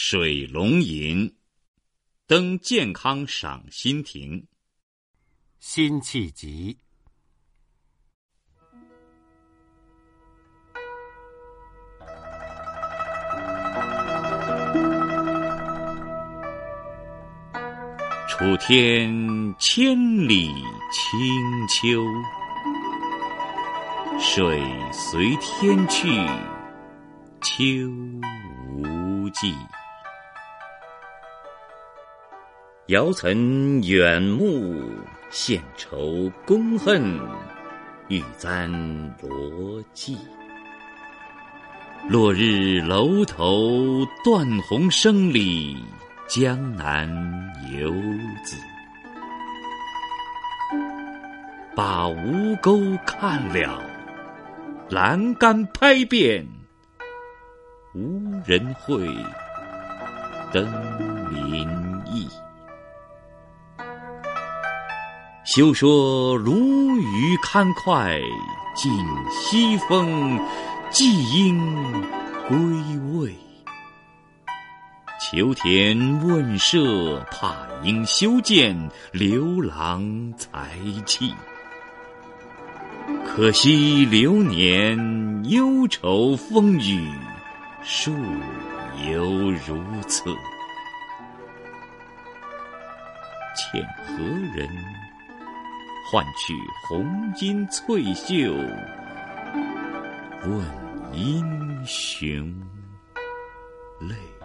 水龙吟，登健康赏心亭。辛弃疾。楚天千里清秋，水随天去，秋无际。遥岑远目，献愁宫恨，欲簪罗髻。落日楼头，断鸿声里。江南游子，把吴钩看了，栏杆拍遍，无人会，登临意。休说鲈鱼堪脍，尽西风，季鹰归未。求田问舍，怕应修建，刘郎才气。可惜流年忧愁风雨，树犹如此。欠何人换取红巾翠袖？问英雄泪。